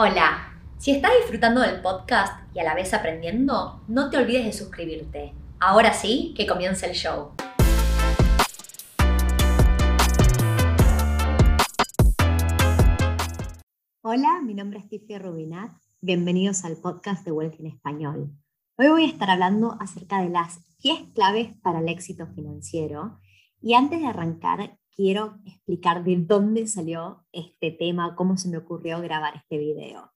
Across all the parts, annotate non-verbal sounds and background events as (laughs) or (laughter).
Hola, si estás disfrutando del podcast y a la vez aprendiendo, no te olvides de suscribirte. Ahora sí, que comience el show. Hola, mi nombre es Tiffy Rubinat. Bienvenidos al podcast de Wealth en Español. Hoy voy a estar hablando acerca de las 10 claves para el éxito financiero. Y antes de arrancar, quiero explicar de dónde salió este tema, cómo se me ocurrió grabar este video.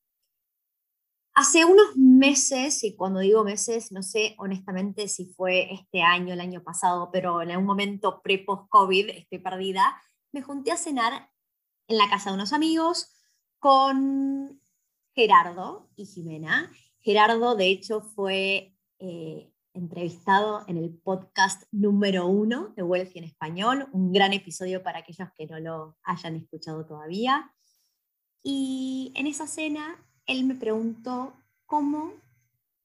Hace unos meses, y cuando digo meses, no sé honestamente si fue este año, el año pasado, pero en algún momento pre-post-COVID, estoy perdida, me junté a cenar en la casa de unos amigos con Gerardo y Jimena. Gerardo, de hecho, fue eh, entrevistado en el podcast número uno de Wealthy en español, un gran episodio para aquellos que no lo hayan escuchado todavía. Y en esa cena él me preguntó cómo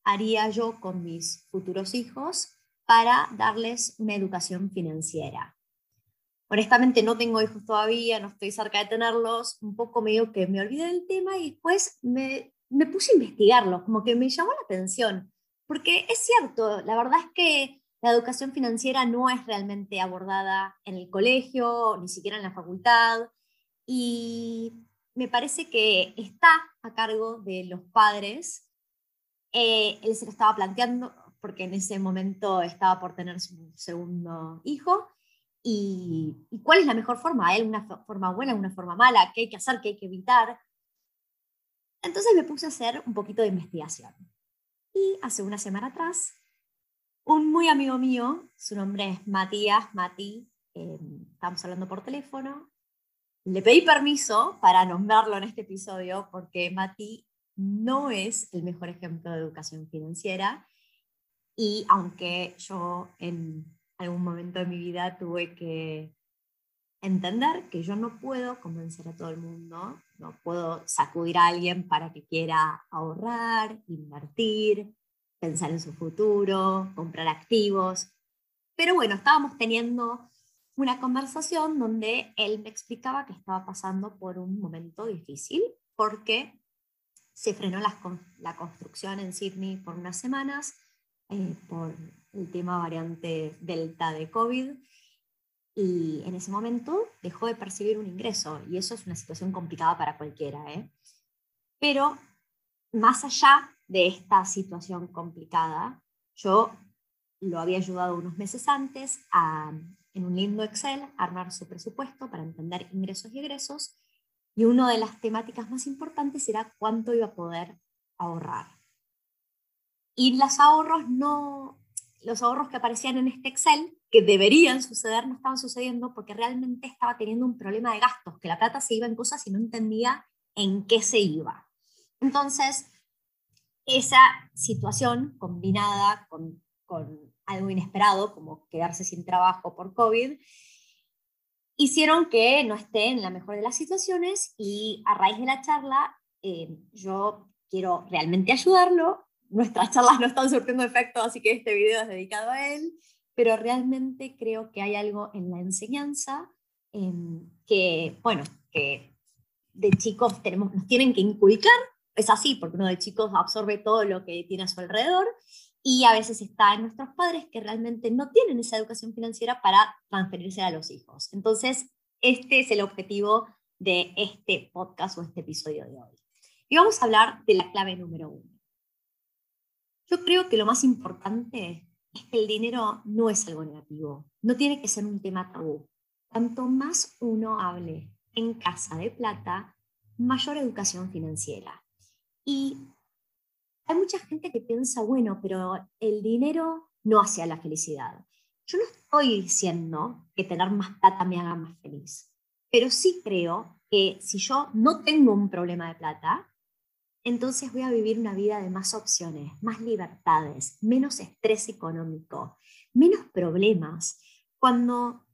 haría yo con mis futuros hijos para darles una educación financiera. Honestamente no tengo hijos todavía, no estoy cerca de tenerlos, un poco medio que me olvidé del tema y después me, me puse a investigarlo, como que me llamó la atención porque es cierto, la verdad es que la educación financiera no es realmente abordada en el colegio, ni siquiera en la facultad, y me parece que está a cargo de los padres. Eh, él se lo estaba planteando porque en ese momento estaba por tener su segundo hijo. Y, y cuál es la mejor forma, él una forma buena, una forma mala, qué hay que hacer, qué hay que evitar. Entonces me puse a hacer un poquito de investigación. Y hace una semana atrás, un muy amigo mío, su nombre es Matías, Mati, eh, estamos hablando por teléfono, le pedí permiso para nombrarlo en este episodio porque Mati no es el mejor ejemplo de educación financiera y aunque yo en algún momento de mi vida tuve que entender que yo no puedo convencer a todo el mundo, no puedo sacudir a alguien para que quiera ahorrar, invertir, pensar en su futuro, comprar activos. Pero bueno, estábamos teniendo una conversación donde él me explicaba que estaba pasando por un momento difícil porque se frenó la, construcción en Sydney por unas semanas eh, por el tema variante Delta de COVID y en ese momento dejó de percibir un ingreso y eso es una situación complicada para cualquiera. ¿eh? Pero más allá de esta situación complicada, yo lo había ayudado unos meses antes a, en un lindo Excel, armar su presupuesto para entender ingresos y egresos y una de las temáticas más importantes era cuánto iba a poder ahorrar. Y los ahorros no, los ahorros que aparecían en este Excel que deberían suceder no estaban sucediendo porque realmente estaba teniendo un problema de gastos, que la plata se iba en cosas y no entendía en qué se iba. Entonces, esa situación combinada con, con algo inesperado, como quedarse sin trabajo por COVID, hicieron que no esté en la mejor de las situaciones y a raíz de la charla eh, yo quiero realmente ayudarlo. Nuestras charlas no están surtiendo efecto, así que este video es dedicado a él pero realmente creo que hay algo en la enseñanza em, que, bueno, que de chicos tenemos, nos tienen que inculcar, es así, porque uno de chicos absorbe todo lo que tiene a su alrededor, y a veces está en nuestros padres que realmente no tienen esa educación financiera para transferirse a los hijos. Entonces, este es el objetivo de este podcast o este episodio de hoy. Y vamos a hablar de la clave número uno. Yo creo que lo más importante el dinero no es algo negativo, no tiene que ser un tema tabú. Cuanto más uno hable en casa de plata, mayor educación financiera. Y hay mucha gente que piensa, bueno, pero el dinero no hace a la felicidad. Yo no estoy diciendo que tener más plata me haga más feliz, pero sí creo que si yo no tengo un problema de plata, entonces voy a vivir una vida de más opciones, más libertades, menos estrés económico, menos problemas. Cuando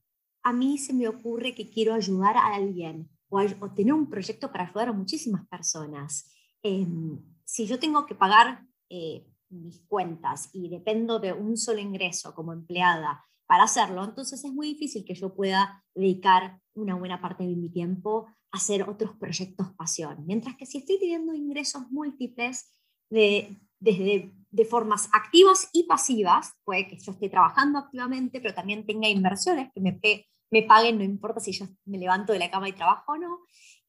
a mí se me ocurre que quiero ayudar a alguien o, tener un proyecto para ayudar a muchísimas personas, em, si yo tengo que pagar eh, mis cuentas y dependo de un solo ingreso como empleada para hacerlo. Entonces es muy difícil que yo pueda dedicar una buena parte de mi tiempo hacer otros proyectos pasión. Mientras que si estoy teniendo ingresos múltiples de, desde de formas activas y pasivas, puede que yo esté trabajando activamente, pero también tenga inversiones que me, me paguen, no importa si yo me levanto de la cama y trabajo o no,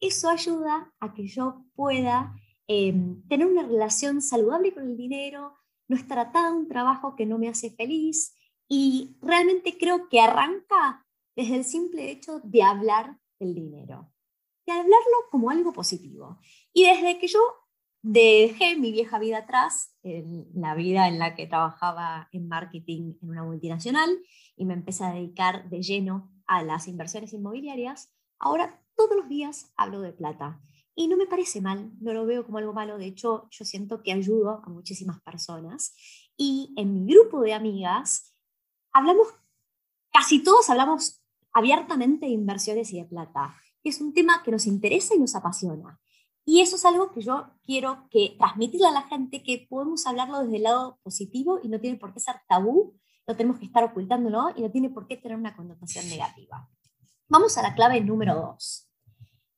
eso ayuda a que yo pueda em, tener una relación saludable con el dinero, no estar atado a un trabajo que no me hace feliz y realmente creo que arranca desde el simple hecho de hablar del dinero, de hablarlo como algo positivo. Y desde que yo Dejé mi vieja vida atrás, en la vida en la que trabajaba en marketing en una multinacional y me empecé a dedicar de lleno a las inversiones inmobiliarias. Ahora todos los días hablo de plata y no me parece mal, no lo veo como algo malo, de hecho yo siento que ayudo a muchísimas personas y en mi grupo de amigas hablamos, casi todos hablamos abiertamente de inversiones y de plata. Es un tema que nos interesa y nos apasiona. Y eso es algo que yo quiero que transmitirle a la gente, que podemos hablarlo desde el lado positivo y no tiene por qué ser tabú, no tenemos que estar ocultándolo y no tiene por qué tener una connotación negativa. Vamos a la clave número dos.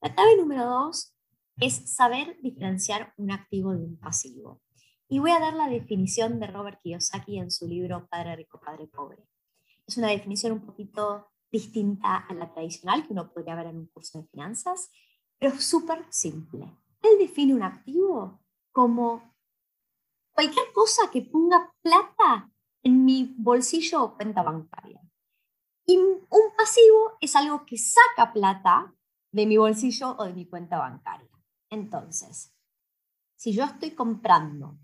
La clave número dos es saber diferenciar un activo de un pasivo. Y voy a dar la definición de Robert Kiyosaki en su libro Padre Rico, Padre Pobre. Es una definición un poquito distinta a la tradicional que uno podría ver en un curso de finanzas pero es súper simple. Él define un activo como cualquier cosa que ponga plata en mi bolsillo o cuenta bancaria. Y un pasivo es algo que saca plata de mi bolsillo o de mi cuenta bancaria. Entonces, si yo estoy comprando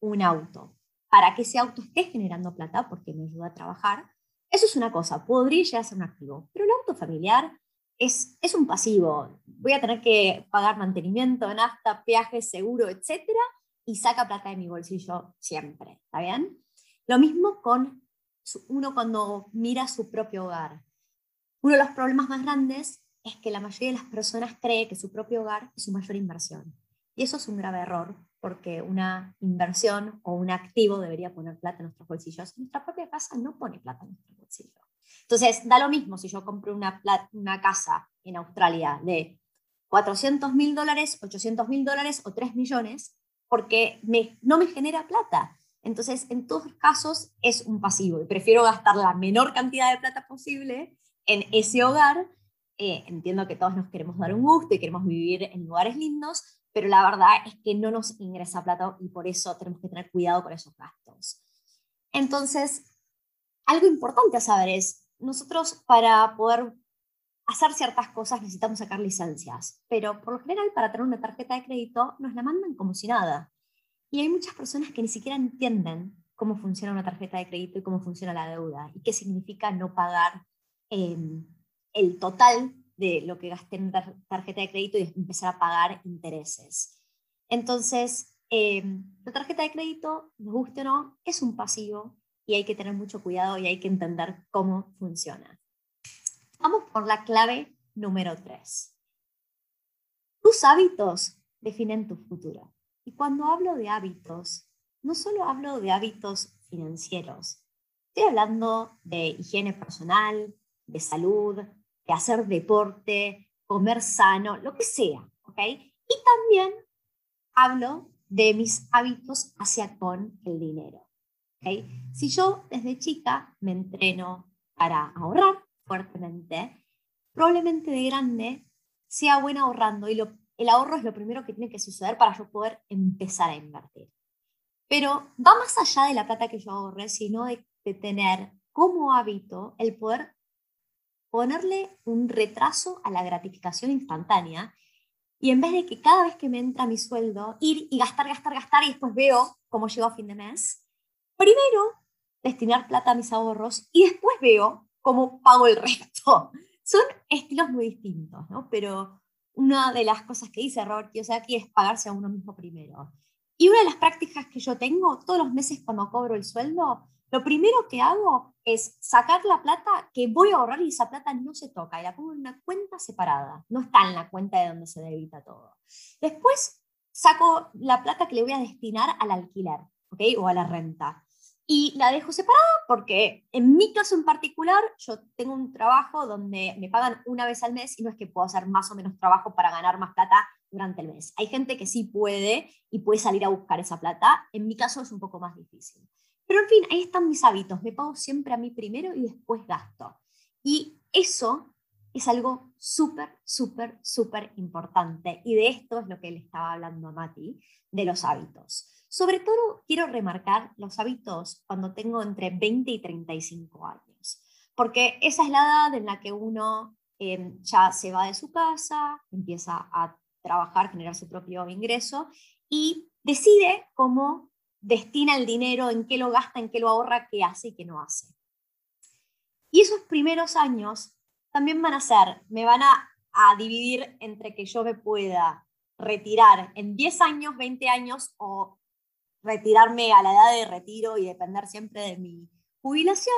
un auto para que ese auto esté generando plata porque me ayuda a trabajar, eso es una cosa, podría llegar a ser un activo. Pero el auto familiar es, es un pasivo. Voy a tener que pagar mantenimiento, nafta, peaje, seguro, etcétera, y saca plata de mi bolsillo siempre. ¿Está bien? Lo mismo con uno cuando mira su propio hogar. Uno de los problemas más grandes es que la mayoría de las personas cree que su propio hogar es su mayor inversión. Y eso es un grave error, porque una inversión o un activo debería poner plata en nuestros bolsillos. Nuestra propia casa no pone plata en nuestros bolsillos. Entonces, da lo mismo si yo compro una, una casa en Australia de 400 mil dólares, 800 mil dólares o 3 millones, porque me, no me genera plata. Entonces, en todos los casos es un pasivo y prefiero gastar la menor cantidad de plata posible en ese hogar. Eh, entiendo que todos nos queremos dar un gusto y queremos vivir en lugares lindos, pero la verdad es que no nos ingresa plata y por eso tenemos que tener cuidado con esos gastos. Entonces, algo importante a saber es, nosotros para poder hacer ciertas cosas necesitamos sacar licencias, pero por lo general para tener una tarjeta de crédito nos la mandan como si nada. Y hay muchas personas que ni siquiera entienden cómo funciona una tarjeta de crédito y cómo funciona la deuda y qué significa no pagar em, el total de lo que gasté en tarjeta de crédito y empezar a pagar intereses. Entonces, em, la tarjeta de crédito, nos guste o no, es un pasivo y hay que tener mucho cuidado y hay que entender cómo funciona. Vamos por la clave número 3. Tus hábitos definen tu futuro. Y cuando hablo de hábitos, no solo hablo de hábitos financieros, estoy hablando de higiene personal, de salud, de hacer deporte, comer sano, lo que sea, ¿ok? Y también hablo de mis hábitos hacia con el dinero. Si yo desde chica me entreno para ahorrar fuertemente, probablemente de grande sea buena ahorrando y el ahorro es lo primero que tiene que suceder para yo poder empezar a invertir. Pero va más allá de la plata que yo ahorré, sino de, de tener como hábito el poder ponerle un retraso a la gratificación instantánea y en vez de que cada vez que me entra mi sueldo, ir y gastar, gastar, gastar y después veo cómo llego a fin de mes, primero destinar plata a mis ahorros y después veo cómo pago el resto. (laughs) Son estilos muy distintos, ¿no? Pero una de las cosas que dice Robert Kiyosaki es pagarse a uno mismo primero. Y una de las prácticas que yo tengo todos los meses cuando cobro el sueldo, lo primero que hago es sacar la plata que voy a ahorrar y esa plata no se toca y la pongo en una cuenta separada. No está en la cuenta de donde se debita todo. Después saco la plata que le voy a destinar al alquiler, ¿ok? O a la renta. y la dejo separada porque en mi caso en particular yo tengo un trabajo donde me pagan una vez al mes y no es que puedo hacer más o menos trabajo para ganar más plata durante el mes. Hay gente que sí puede y puede salir a buscar esa plata. En mi caso es un poco más difícil. Pero en fin, ahí están mis hábitos. Me pago siempre a mí primero y después gasto. Y eso es algo súper, súper, súper importante. Y de esto es lo que le estaba hablando a Mati, de los hábitos. Sobre todo quiero remarcar los hábitos cuando tengo entre 20 y 35 años, porque esa es la edad en la que uno em, ya se va de su casa, empieza a trabajar, generar su propio ingreso y decide cómo destina el dinero, en qué lo gasta, en qué lo ahorra, qué hace y qué no hace. Y esos primeros años también van a ser, me van a, dividir entre que yo me pueda retirar en 10 años, 20 años o retirarme a la edad de retiro y depender siempre de mi jubilación,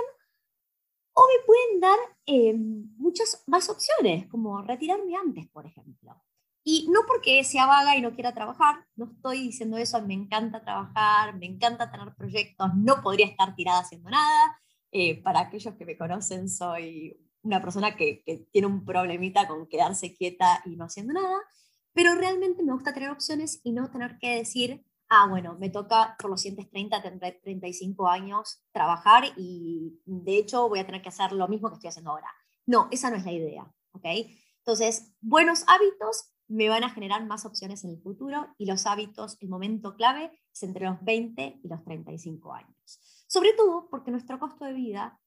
o me pueden dar eh, muchas más opciones, como retirarme antes, por ejemplo. Y no porque sea vaga y no quiera trabajar, no estoy diciendo eso, me encanta trabajar, me encanta tener proyectos, no podría estar tirada haciendo nada. Eh, para aquellos que me conocen, soy una persona que, que tiene un problemita con quedarse quieta y no haciendo nada, pero realmente me gusta tener opciones y no tener que decir, ah, bueno, me toca por los siguientes 30, 35 años trabajar y de hecho voy a tener que hacer lo mismo que estoy haciendo ahora. No, esa no es la idea, ¿ok? Entonces, buenos hábitos me van a generar más opciones en el futuro y los hábitos, el momento clave es entre los 20 y los 35 años. Sobre todo porque nuestro costo de vida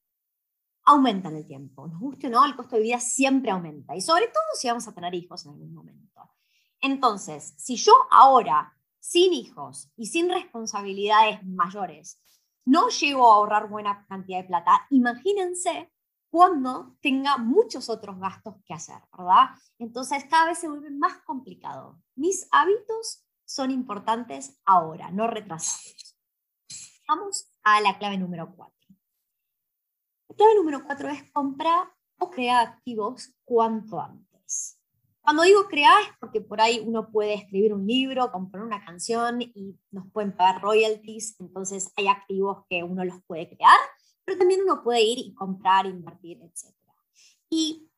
aumenta en el tiempo. Nos guste o no, el costo de vida siempre aumenta y sobre todo si vamos a tener hijos en algún momento. Entonces, si yo ahora sin hijos y sin responsabilidades mayores, no llego a ahorrar buena cantidad de plata, imagínense cuando tenga muchos otros gastos que hacer, ¿verdad? Entonces cada vez se vuelve más complicado. Mis hábitos son importantes ahora, no retrasados. Vamos a la clave número 4. La clave número 4 es comprar o crear activos cuanto antes. Cuando digo crear es porque por ahí uno puede escribir un libro, comprar una canción y nos pueden pagar royalties, entonces hay activos que uno los puede crear, pero también uno puede ir y comprar, invertir, etc. Y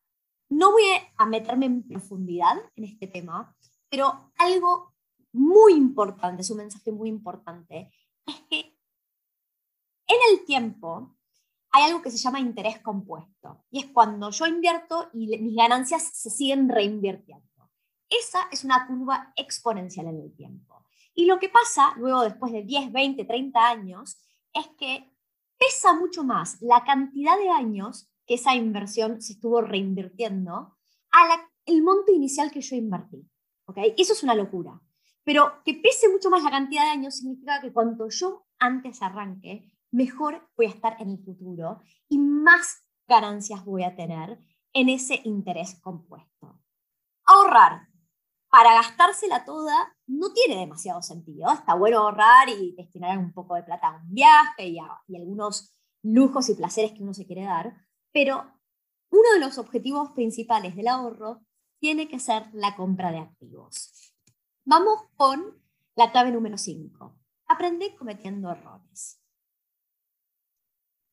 no voy a meterme en profundidad en este tema, pero algo muy importante, es un mensaje muy importante, es que en el tiempo hay algo que se llama interés compuesto, y es cuando yo invierto y mis ganancias se siguen reinvirtiendo. Esa es una curva exponencial en el tiempo. Y lo que pasa luego, después de 10, 20, 30 años, es que pesa mucho más la cantidad de años que esa inversión se estuvo reinvirtiendo a el monto inicial que yo invertí. ¿okay? Eso es una locura. Pero que pese mucho más la cantidad de años significa que cuanto yo antes arranque, mejor voy a estar en el futuro y más ganancias voy a tener en ese interés compuesto. Ahorrar para gastársela toda no tiene demasiado sentido. Está bueno ahorrar y destinar un poco de plata a un viaje y, algunos lujos y placeres que uno se quiere dar, pero uno de los objetivos principales del ahorro tiene que ser la compra de activos. Vamos con la clave número 5. Aprende cometiendo errores.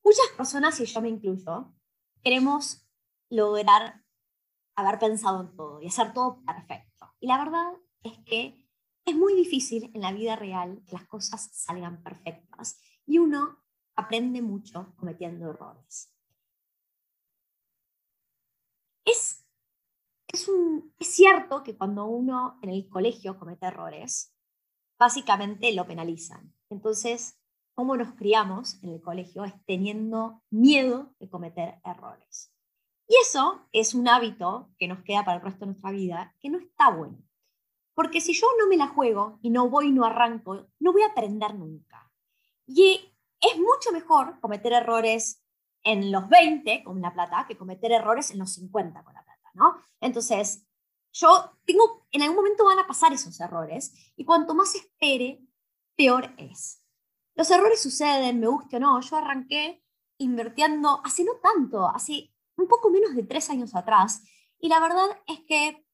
Muchas personas, y yo me incluyo, queremos lograr haber pensado en todo y hacer todo perfecto. Y la verdad es que es muy difícil en la vida real que las cosas salgan perfectas y uno aprende mucho cometiendo errores. Es, es, es cierto que cuando uno en el colegio comete errores, básicamente lo penalizan. Entonces, cómo nos criamos en el colegio es teniendo miedo de cometer errores. Y eso es un hábito que nos queda para el resto de nuestra vida que no está bueno. Porque si yo no me la juego y no voy y no arranco, no voy a aprender nunca. Y es mucho mejor cometer errores en los 20 con la plata que cometer errores en los 50 con la plata, ¿no? Entonces, yo tengo, en algún momento van a pasar esos errores y cuanto más espere, peor es. Los errores suceden, me guste o no. Yo arranqué invirtiendo hace no tanto, hace un poco menos de tres años atrás. Y la verdad es que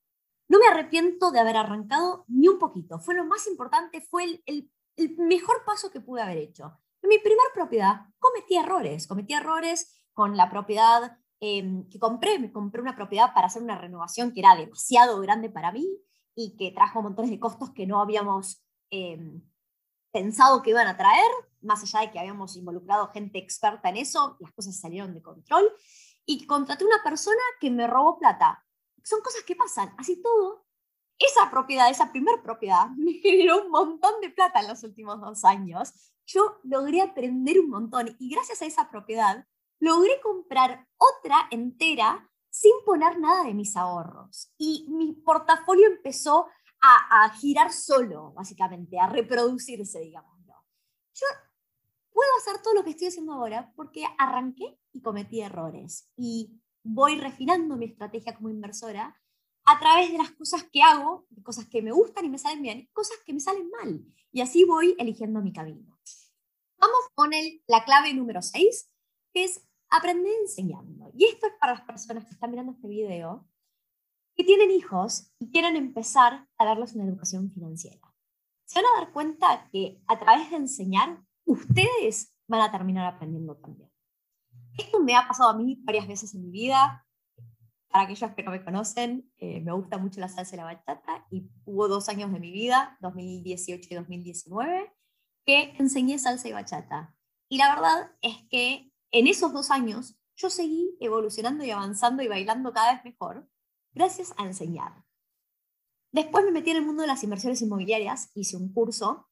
no me arrepiento de haber arrancado ni un poquito. Fue lo más importante, fue el, el, mejor paso que pude haber hecho. En mi primera propiedad cometí errores, cometí errores con la propiedad em, que compré, me compré una propiedad para hacer una renovación que era demasiado grande para mí y que trajo montones de costos que no habíamos em, pensado que iban a traer, más allá de que habíamos involucrado gente experta en eso, las cosas salieron de control, y contraté una persona que me robó plata. Son cosas que pasan, así todo. Esa propiedad, esa primer propiedad, (laughs) me generó un montón de plata en los últimos dos años. Yo logré aprender un montón y gracias a esa propiedad logré comprar otra entera sin poner nada de mis ahorros. Y mi portafolio empezó a, girar solo, básicamente, a reproducirse, digámoslo. Yo puedo hacer todo lo que estoy haciendo ahora porque arranqué y cometí errores. Y voy refinando mi estrategia como inversora a través de las cosas que hago, cosas que me gustan y me salen bien, cosas que me salen mal. Y así voy eligiendo mi camino. Vamos con el, la clave número 6, que es aprender enseñando. Y esto es para las personas que están mirando este video que tienen hijos y quieren empezar a darles una educación financiera. Se van a dar cuenta que a través de enseñar, ustedes van a terminar aprendiendo también. Esto me ha pasado a mí varias veces en mi vida. Para aquellos que no me conocen, eh, me gusta mucho la salsa y la bachata y hubo dos años de mi vida, 2018 y 2019, que enseñé salsa y bachata. Y la verdad es que en esos dos años yo seguí evolucionando y avanzando y bailando cada vez mejor gracias a enseñar. Después me metí en el mundo de las inversiones inmobiliarias, hice un curso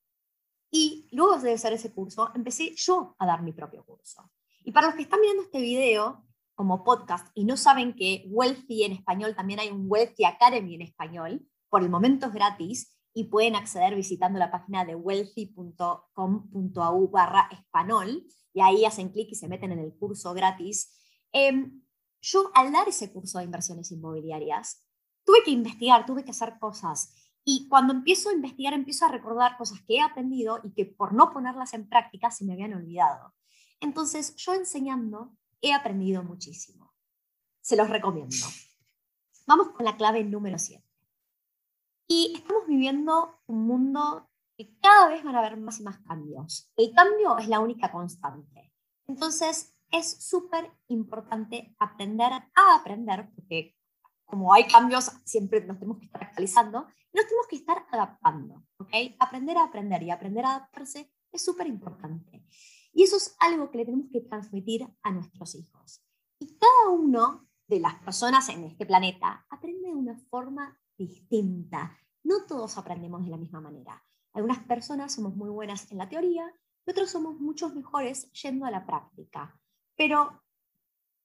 y luego de hacer ese curso empecé yo a dar mi propio curso. Y para los que están viendo este video como podcast y no saben que Wealthy en español, también hay un Wealthy Academy en español, por el momento es gratis y pueden acceder visitando la página de wealthy.com.au español y ahí hacen clic y se meten en el curso gratis. Em, yo al dar ese curso de inversiones inmobiliarias, tuve que investigar, tuve que hacer cosas. Y cuando empiezo a investigar, empiezo a recordar cosas que he aprendido y que por no ponerlas en práctica se me habían olvidado. Entonces, yo enseñando he aprendido muchísimo. Se los recomiendo. Vamos con la clave número 7. Y estamos viviendo un mundo que cada vez van a haber más y más cambios. El cambio es la única constante. Entonces, es súper importante aprender a aprender, porque como hay cambios, siempre nos tenemos que estar actualizando nos tenemos que estar adaptando. ¿ok? Aprender a aprender y aprender a adaptarse es súper importante. Y eso es algo que le tenemos que transmitir a nuestros hijos. Y cada uno de las personas en este planeta aprende de una forma distinta. No todos aprendemos de la misma manera. Algunas personas somos muy buenas en la teoría y otros somos muchos mejores yendo a la práctica. Pero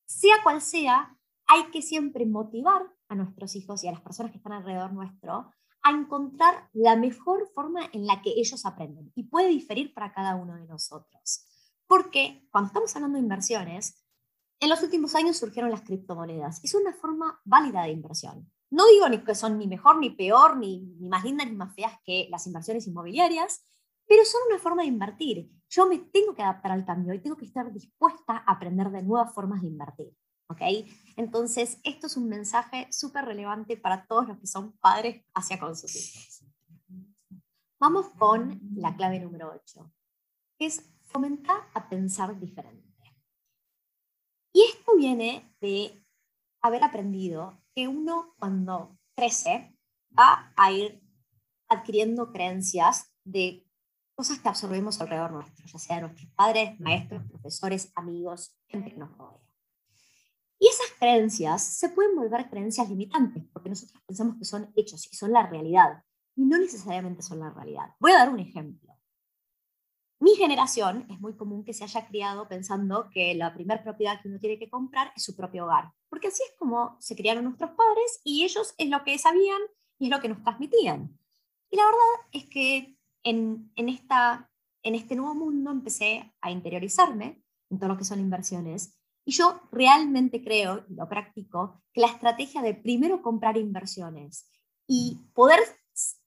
sea cual sea, hay que siempre motivar a nuestros hijos y a las personas que están alrededor nuestro a encontrar la mejor forma en la que ellos aprenden. Y puede diferir para cada uno de nosotros. Porque cuando estamos hablando de inversiones, en los últimos años surgieron las criptomonedas. Es una forma válida de inversión. No digo ni que son ni mejor ni peor, ni, ni más lindas ni más feas que las inversiones inmobiliarias, pero son una forma de invertir. Yo me tengo que adaptar al cambio y tengo que estar dispuesta a aprender de nuevas formas de invertir. ¿Ok? Entonces, esto es un mensaje súper relevante para todos los que son padres hacia con sus hijos. Vamos con la clave número 8, que es fomentar a pensar diferente. Y esto viene de haber aprendido que uno cuando crece va a ir adquiriendo creencias de cosas que absorbemos alrededor nuestro, ya sea nuestros padres, maestros, profesores, amigos, gente que nos rodea. Y esas creencias se pueden volver creencias limitantes, porque nosotros pensamos que son hechos y son la realidad, y no necesariamente son la realidad. Voy a dar un ejemplo. Mi generación es muy común que se haya criado pensando que la primera propiedad que uno tiene que comprar es su propio hogar, porque así es como se criaron nuestros padres y ellos es lo que sabían y es lo que nos transmitían. Y la verdad es que en, esta, en este nuevo mundo empecé a interiorizarme en todo lo que son inversiones. Y yo realmente creo, y lo practico, que la estrategia de primero comprar inversiones y poder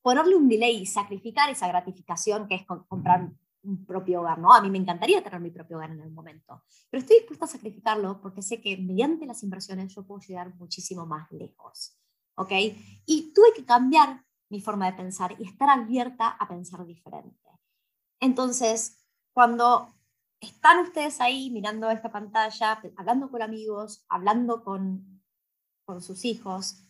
ponerle un delay y sacrificar esa gratificación que es comprar un propio hogar, ¿no? A mí me encantaría tener mi propio hogar en el momento, pero estoy dispuesta a sacrificarlo porque sé que mediante las inversiones yo puedo llegar muchísimo más lejos, ¿ok? Y tuve que cambiar mi forma de pensar y estar abierta a pensar diferente. Entonces, cuando están ustedes ahí mirando esta pantalla, hablando con amigos, hablando con, con sus hijos,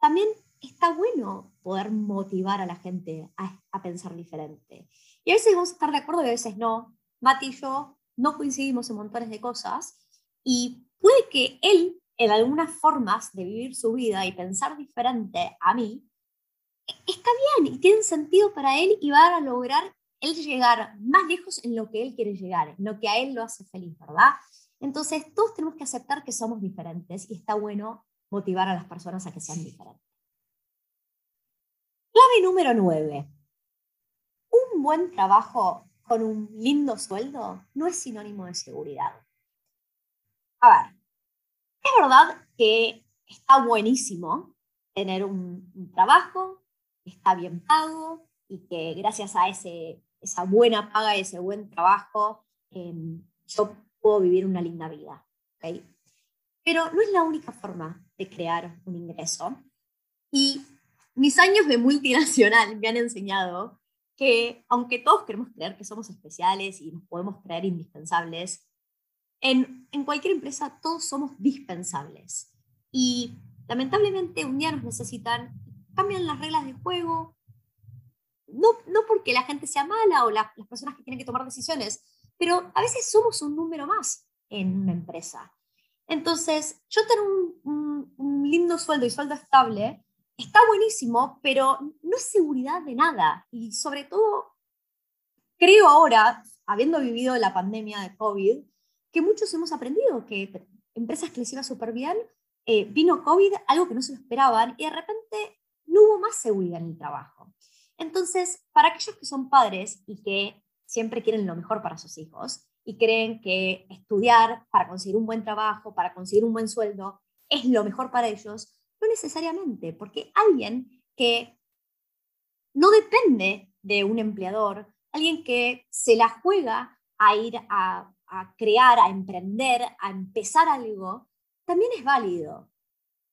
también está bueno poder motivar a la gente a, a, pensar diferente. Y a veces vamos a estar de acuerdo y a veces no. Mati y yo no coincidimos en montones de cosas y puede que él, en algunas formas de vivir su vida y pensar diferente a mí, está bien y tiene sentido para él y va a lograr él llegar más lejos en lo que él quiere llegar, en lo que a él lo hace feliz, ¿verdad? Entonces, todos tenemos que aceptar que somos diferentes y está bueno motivar a las personas a que sean diferentes. Clave número 9. Un buen trabajo con un lindo sueldo no es sinónimo de seguridad. A ver, es verdad que está buenísimo tener un, trabajo, está bien pago y que gracias a ese, esa buena paga y ese buen trabajo em, yo puedo vivir una linda vida. Pero no es la única forma de crear un ingreso. Y mis años de multinacional me han enseñado que aunque todos queremos creer que somos especiales y nos podemos creer indispensables, en, en cualquier empresa todos somos dispensables. Y lamentablemente un día nos necesitan, cambian las reglas del juego, no, no porque la gente sea mala o las personas que tienen que tomar decisiones, pero a veces somos un número más en una empresa. Entonces, yo tener un, un, lindo sueldo y sueldo estable está buenísimo, pero no es seguridad de nada. Y sobre todo, creo ahora, habiendo vivido la pandemia de COVID, que muchos hemos aprendido que empresas que les iba súper bien, eh, vino COVID, algo que no se lo esperaban, y de repente no hubo más seguridad en el trabajo. Entonces, para aquellos que son padres y que siempre quieren lo mejor para sus hijos y creen que estudiar para conseguir un buen trabajo, para conseguir un buen sueldo, es lo mejor para ellos, no necesariamente, porque alguien que no depende de un empleador, alguien que se la juega a ir a, crear, a emprender, a empezar algo, también es válido.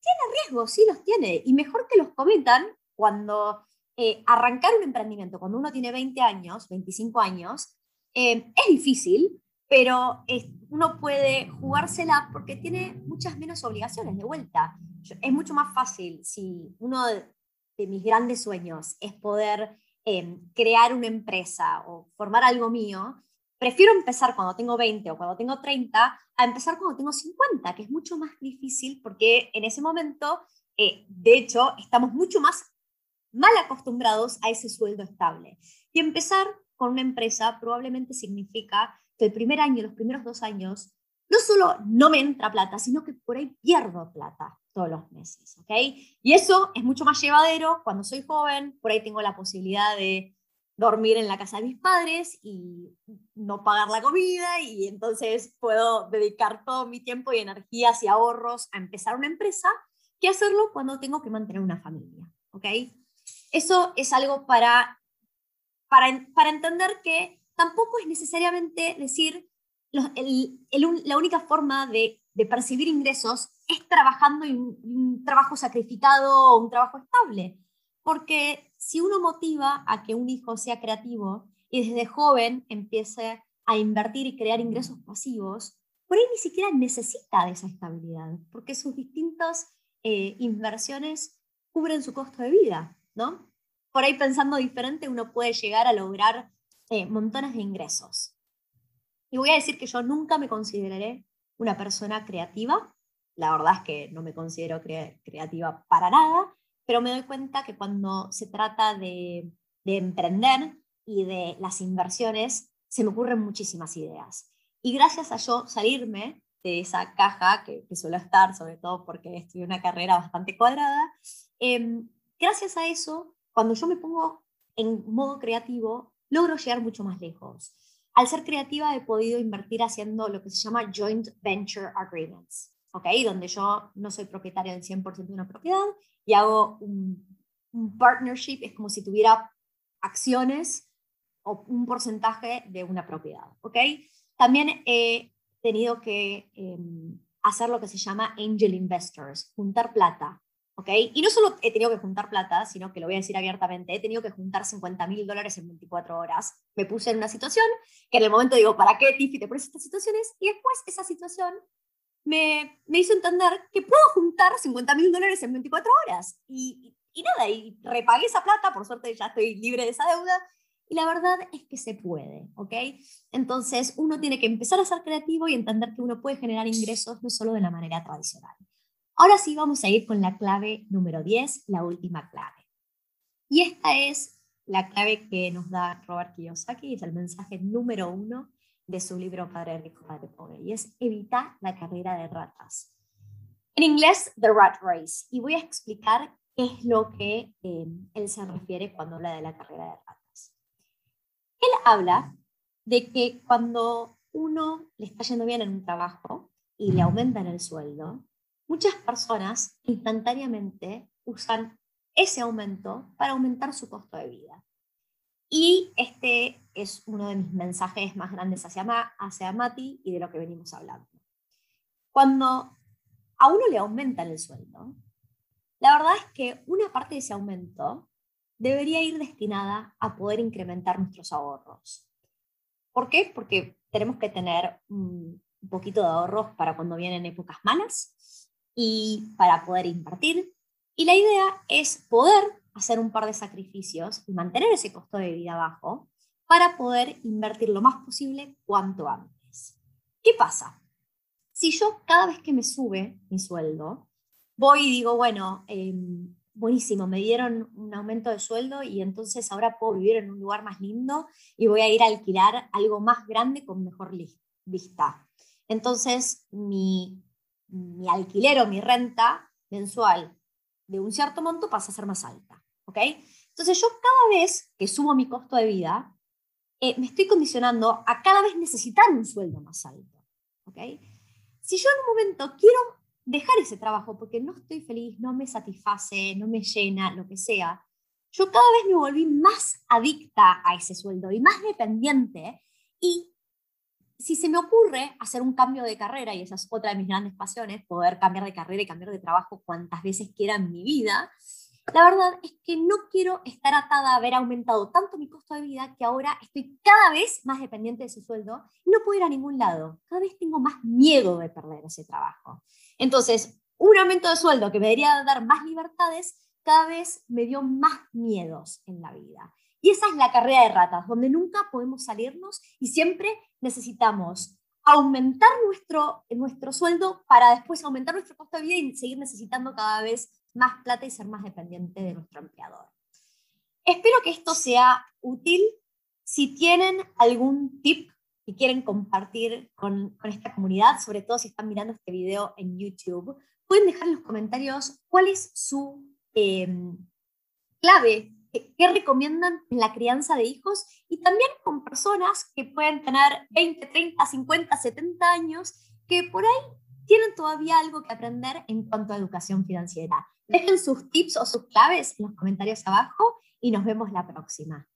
Tiene riesgos, sí los tiene, y mejor que los cometan cuando eh, arrancar un emprendimiento, cuando uno tiene 20 años, 25 años, eh, es difícil, pero uno puede jugársela porque tiene muchas menos obligaciones de vuelta. Es mucho más fácil si uno de, mis grandes sueños es poder em, crear una empresa o formar algo mío, prefiero empezar cuando tengo 20 o cuando tengo 30 a empezar cuando tengo 50, que es mucho más difícil porque en ese momento, eh, de hecho, estamos mucho más mal acostumbrados a ese sueldo estable. Y empezar con una empresa probablemente significa que el primer año, los primeros dos años, no solo no me entra plata, sino que por ahí pierdo plata todos los meses, ¿ok? Y eso es mucho más llevadero cuando soy joven, por ahí tengo la posibilidad de dormir en la casa de mis padres y no pagar la comida y entonces puedo dedicar todo mi tiempo y energías y ahorros a empezar una empresa que hacerlo cuando tengo que mantener una familia, ¿ok? Eso es algo para, para, para entender que tampoco es necesariamente decir la única forma de, percibir ingresos es trabajando en un trabajo sacrificado o un trabajo estable. Porque si uno motiva a que un hijo sea creativo y desde joven empiece a invertir y crear ingresos pasivos, por ahí ni siquiera necesita de esa estabilidad, porque sus distintas eh, inversiones cubren su costo de vida, ¿no? Por ahí pensando diferente, uno puede llegar a lograr eh, montones de ingresos. Y voy a decir que yo nunca me consideraré una persona creativa. La verdad es que no me considero creativa para nada, pero me doy cuenta que cuando se trata de, emprender y de las inversiones, se me ocurren muchísimas ideas. Y gracias a yo salirme de esa caja que, que suelo estar, sobre todo porque estudié una carrera bastante cuadrada, em, gracias a eso, cuando yo me pongo en modo creativo, logro llegar mucho más lejos. Al ser creativa he podido invertir haciendo lo que se llama joint venture agreements, ¿ok? Donde yo no soy propietaria del 100% de una propiedad y hago un, partnership, es como si tuviera acciones o un porcentaje de una propiedad, ¿ok? También he tenido que em, hacer lo que se llama angel investors, juntar plata ¿ok? Y no solo he tenido que juntar plata, sino que lo voy a decir abiertamente, he tenido que juntar 50 mil dólares en 24 horas. Me puse en una situación que en el momento digo, ¿para qué, Tiffy, te pones estas situaciones? Y después esa situación me, me hizo entender que puedo juntar 50 mil dólares en 24 horas. Y, y, nada, y repagué esa plata, por suerte ya estoy libre de esa deuda. Y la verdad es que se puede, ¿ok? Entonces uno tiene que empezar a ser creativo y entender que uno puede generar ingresos no solo de la manera tradicional. Ahora sí vamos a ir con la clave número 10, la última clave. Y esta es la clave que nos da Robert Kiyosaki, es el mensaje número uno de su libro Padre Rico, Padre Pobre, y es evitar la carrera de ratas. En inglés, The Rat Race, y voy a explicar qué es lo que eh, él se refiere cuando habla de la carrera de ratas. Él habla de que cuando uno le está yendo bien en un trabajo y le aumentan el sueldo, muchas personas instantáneamente usan ese aumento para aumentar su costo de vida. Y este es uno de mis mensajes más grandes hacia, hacia Mati y de lo que venimos hablando. Cuando a uno le aumentan el sueldo, la verdad es que una parte de ese aumento debería ir destinada a poder incrementar nuestros ahorros. ¿Por qué? Porque tenemos que tener un poquito de ahorros para cuando vienen épocas malas y para poder invertir. Y la idea es poder hacer un par de sacrificios y mantener ese costo de vida bajo para poder invertir lo más posible cuanto antes. ¿Qué pasa? Si yo cada vez que me sube mi sueldo, voy y digo, bueno, em, buenísimo, me dieron un aumento de sueldo y entonces ahora puedo vivir en un lugar más lindo y voy a ir a alquilar algo más grande con mejor vista. Entonces mi mi alquiler o mi renta mensual de un cierto monto pasa a ser más alta. ¿ok? Entonces yo cada vez que subo mi costo de vida, eh, me estoy condicionando a cada vez necesitar un sueldo más alto. ¿ok? Si yo en un momento quiero dejar ese trabajo porque no estoy feliz, no me satisface, no me llena, lo que sea, yo cada vez me volví más adicta a ese sueldo y más dependiente y si se me ocurre hacer un cambio de carrera, y esa es otra de mis grandes pasiones, poder cambiar de carrera y cambiar de trabajo cuantas veces quiera en mi vida, la verdad es que no quiero estar atada a haber aumentado tanto mi costo de vida que ahora estoy cada vez más dependiente de ese sueldo y no puedo ir a ningún lado. Cada vez tengo más miedo de perder ese trabajo. Entonces, un aumento de sueldo que me debería dar más libertades, cada vez me dio más miedos en la vida. Y esa es la carrera de ratas, donde nunca podemos salirnos y siempre necesitamos aumentar nuestro, nuestro sueldo para después aumentar nuestro costo de vida y seguir necesitando cada vez más plata y ser más dependiente de nuestro empleador. Espero que esto sea útil. Si tienen algún tip que quieren compartir con, con, esta comunidad, sobre todo si están mirando este video en YouTube, pueden dejar en los comentarios cuál es su eh, clave qué recomiendan en la crianza de hijos y también con personas que pueden tener 20, 30, 50, 70 años que por ahí tienen todavía algo que aprender en cuanto a educación financiera. Dejen sus tips o sus claves en los comentarios abajo y nos vemos la próxima.